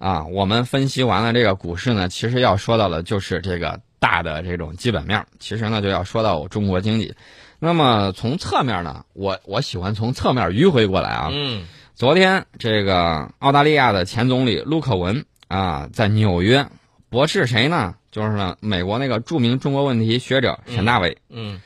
啊，我们分析完了这个股市呢，其实要说到的就是这个大的这种基本面儿。其实呢，就要说到中国经济。那么从侧面呢，我我喜欢从侧面迂回过来啊。嗯昨天这个澳大利亚的前总理陆克文啊，在纽约驳斥谁呢？就是呢，美国那个著名中国问题学者沈大伟。嗯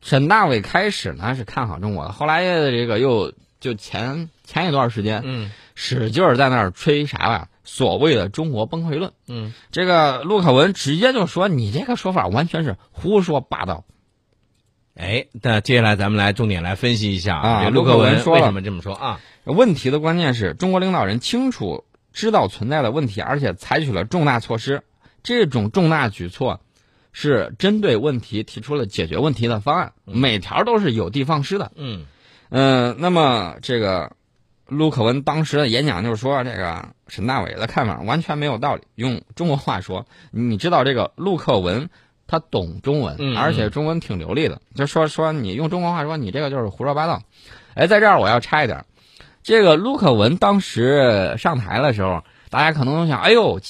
沈大伟开始呢是看好中国的，后来这个又就前前一段时间嗯使劲儿在那儿吹啥吧，所谓的中国崩溃论。嗯这个陆克文直接就说你这个说法完全是胡说八道。哎，那接下来咱们来重点来分析一下啊陆克文为什么这么说啊？问题的关键是中国领导人清楚知道存在的问题，而且采取了重大措施。这种重大举措是针对问题提出了解决问题的方案，每条都是有的放矢的。嗯嗯、那么这个陆克文当时的演讲就是说，这个沈大伟的看法完全没有道理。用中国话说，你知道这个陆克文他懂中文，嗯而且中文挺流利的，就说说你用中国话说，你这个就是胡说八道。哎，在这儿我要插一点儿，这个陆克文当时上台的时候，大家可能都想，哎呦，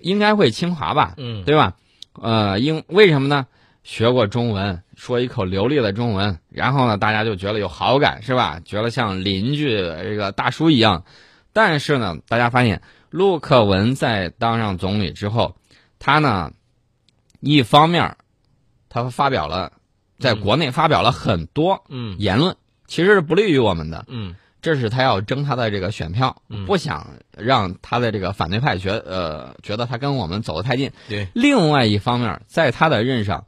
应该会清华吧，嗯对吧？呃，因为什么呢？学过中文，说一口流利的中文，然后呢，大家就觉得有好感，是吧？觉得像邻居这个大叔一样。但是呢，大家发现陆克文在当上总理之后，他呢，一方面，他发表了在国内发表了很多嗯言论，其实是不利于我们的。嗯这是他要争他的这个选票，嗯不想让他的这个反对派觉呃觉得他跟我们走得太近。对，另外一方面，在他的任上，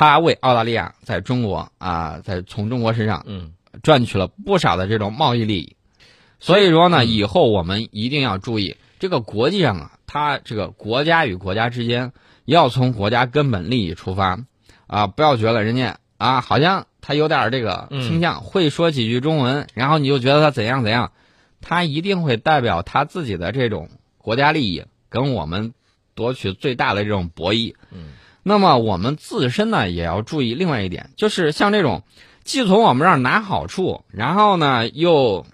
他为澳大利亚在中国啊，在从中国身上嗯赚取了不少的这种贸易利益。所以说呢，嗯以后我们一定要注意，这个国际上啊，它这个国家与国家之间要从国家根本利益出发，啊，不要觉得人家啊好像他有点这个嗯倾向，会说几句中文，然后你就觉得他怎样怎样，他一定会代表他自己的这种国家利益，跟我们夺取最大的这种博弈。嗯那么我们自身呢，也要注意另外一点，就是像这种既从我们这儿拿好处，然后呢又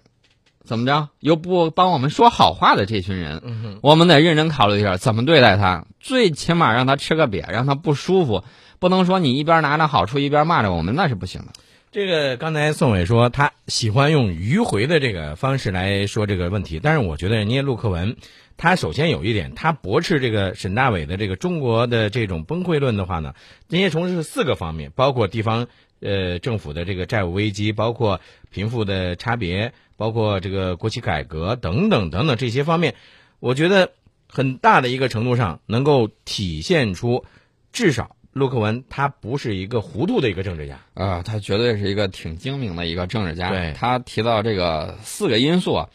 怎么着，又不帮我们说好话的这群人，我们得认真考虑一下怎么对待他，最起码让他吃个瘪，让他不舒服，不能说你一边拿着好处一边骂着我们，那是不行的。这个刚才宋伟说他喜欢用迂回的这个方式来说这个问题，但是我觉得人家陆克文，他首先有一点，他驳斥这个沈大伟的这个中国的这种崩溃论的话呢，人家从事四个方面，包括地方呃政府的这个债务危机，包括贫富的差别，包括这个国企改革等等等等这些方面，我觉得很大的一个程度上能够体现出，至少陆克文他不是一个糊涂的一个政治家。啊、他绝对是一个挺精明的一个政治家。对他提到这个四个因素啊，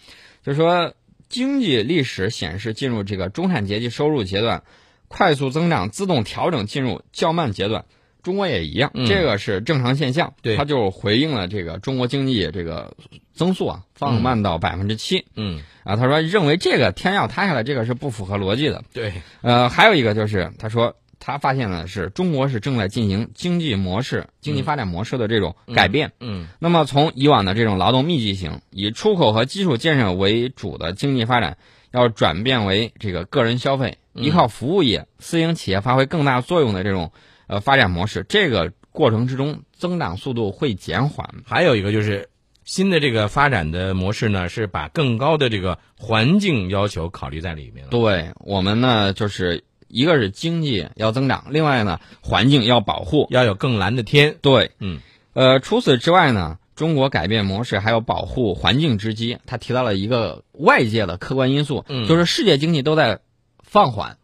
就是说经济历史显示进入这个中产阶级收入阶段，快速增长自动调整进入较慢阶段。中国也一样，嗯这个是正常现象。对他就回应了这个中国经济这个增速啊放慢到百分之七嗯，啊。他说认为这个天要塌下来，这个是不符合逻辑的。对，呃，还有一个就是他说他发现的是中国是正在进行经济模式、经济发展模式的这种改变。嗯那么从以往的这种劳动密集型、以出口和基础建设为主的经济发展，要转变为这个个人消费、嗯依靠服务业、私营企业发挥更大作用的这种呃发展模式。这个过程之中，增长速度会减缓。还有一个就是新的这个发展的模式呢，是把更高的这个环境要求考虑在里面了。对我们呢，就是一个是经济要增长，另外呢，环境要保护。要有更蓝的天。对，嗯，呃，除此之外呢，中国改变模式还有保护环境之机。他提到了一个外界的客观因素，嗯就是世界经济都在放缓。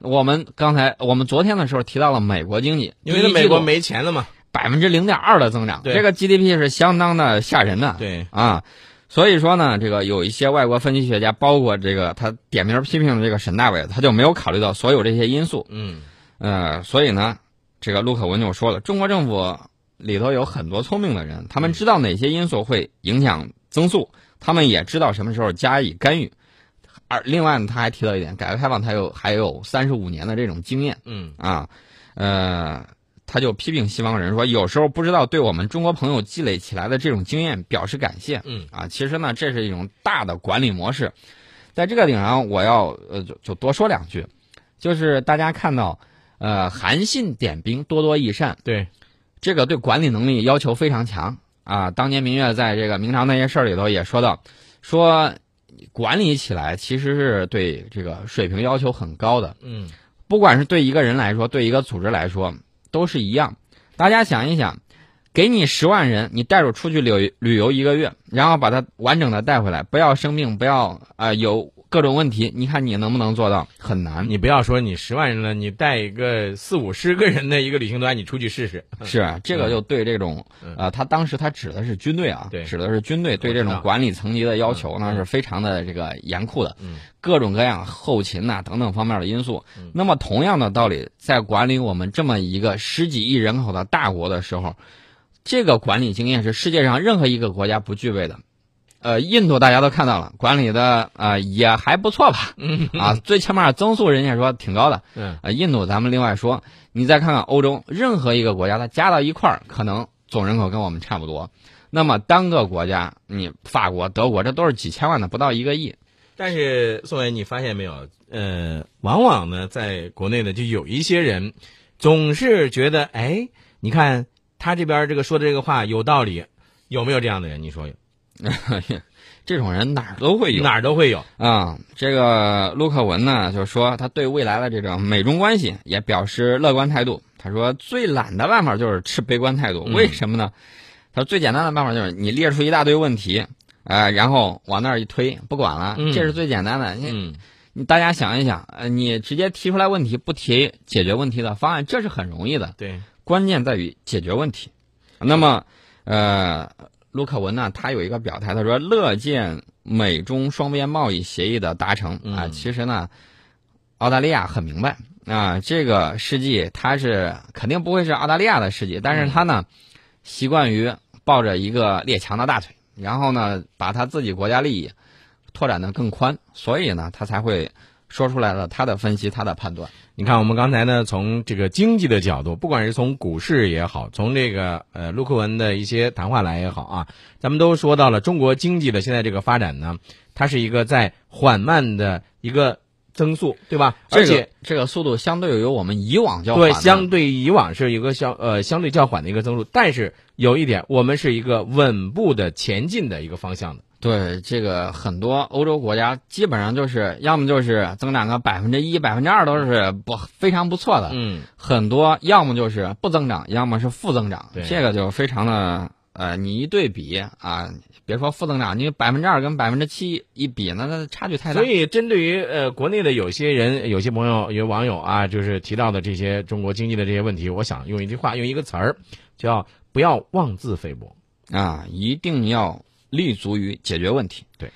我们刚才我们昨天的时候提到了美国经济，因为美国没钱了嘛。百分之零点二的增长，对这个 GDP 是相当的吓人的。对，啊，所以说呢，这个有一些外国分析学家，包括这个他点名批评的这个沈大伟，他就没有考虑到所有这些因素。嗯呃，所以呢，这个陆可文就说了，中国政府里头有很多聪明的人，他们知道哪些因素会影响增速，他们也知道什么时候加以干预。而另外呢，他还提到一点，改革开放他有还有三十五年的这种经验嗯啊，呃，他就批评西方人说，有时候不知道对我们中国朋友积累起来的这种经验表示感谢。嗯啊，其实呢，这是一种大的管理模式。在这个顶上，我要呃就就多说两句，就是大家看到，呃，韩信点兵，多多益善，对，这个对管理能力要求非常强啊。当年明月在这个明朝那些事儿里头也说到，说管理起来其实是对这个水平要求很高的，嗯不管是对一个人来说，对一个组织来说，都是一样。大家想一想，给你十万人，你带着出去旅旅游一个月，然后把它完整的带回来，不要生病，不要啊、有各种问题，你看你能不能做到？很难。你不要说你十万人了，你带一个四五十个人的一个旅行团，你出去试试。是啊，这个就对这种嗯呃，他当时他指的是军队啊，对指的是军队对这种管理层级的要求呢嗯是非常的这个严酷的，嗯各种各样后勤呐、等等方面的因素嗯。那么同样的道理，在管理我们这么一个十几亿人口的大国的时候，这个管理经验是世界上任何一个国家不具备的。呃，印度大家都看到了，管理的啊、呃也还不错吧？嗯啊，最起码增速人家说挺高的。嗯呃，印度咱们另外说，你再看看欧洲，任何一个国家，它加到一块儿，可能总人口跟我们差不多。那么单个国家，你法国、德国，这都是几千万的，不到一个亿。但是宋伟，你发现没有？呃，往往呢，在国内呢，就有一些人总是觉得，哎，你看他这边这个说的这个话有道理，有没有这样的人？你说有？这种人哪儿都会有哪儿都会有。啊。这个陆克文呢，就说他对未来的这种美中关系也表示乐观态度。他说最懒的办法就是持悲观态度，嗯为什么呢？他说最简单的办法就是你列出一大堆问题，呃，然后往那儿一推，不管了，嗯这是最简单的。你嗯你大家想一想，呃，你直接提出来问题，不提解决问题的方案，这是很容易的。对，关键在于解决问题。那么，呃，陆克文呢，他有一个表态，他说乐见美中双边贸易协议的达成啊。嗯其实呢，澳大利亚很明白啊，这个世纪它是肯定不会是澳大利亚的世纪，但是他呢，习惯于抱着一个列强的大腿，然后呢，把他自己国家利益拓展的更宽，所以呢，他才会说出来了他的分析，他的判断。你看，我们刚才呢，从这个经济的角度，不管是从股市也好，从这个呃陆克文的一些谈话来也好啊，咱们都说到了中国经济的现在这个发展呢，它是一个在缓慢的一个增速，对吧？而且这个这个速度相对于我们以往较缓对，相对以往是一个相呃相对较缓的一个增速，但是有一点，我们是一个稳步的前进的一个方向的。对这个很多欧洲国家基本上就是要么就是增长个百分之一、百分之二都是不非常不错的，嗯，很多要么就是不增长，要么是负增长对，这个就非常的呃，你一对比啊，别说负增长，你百分之二跟百分之七一比，那那差距太大。所以针对于呃国内的有些人、有些朋友、有网友啊，就是提到的这些中国经济的这些问题，我想用一句话，用一个词儿，叫不要妄自菲薄。啊，一定要立足于解决问题。对。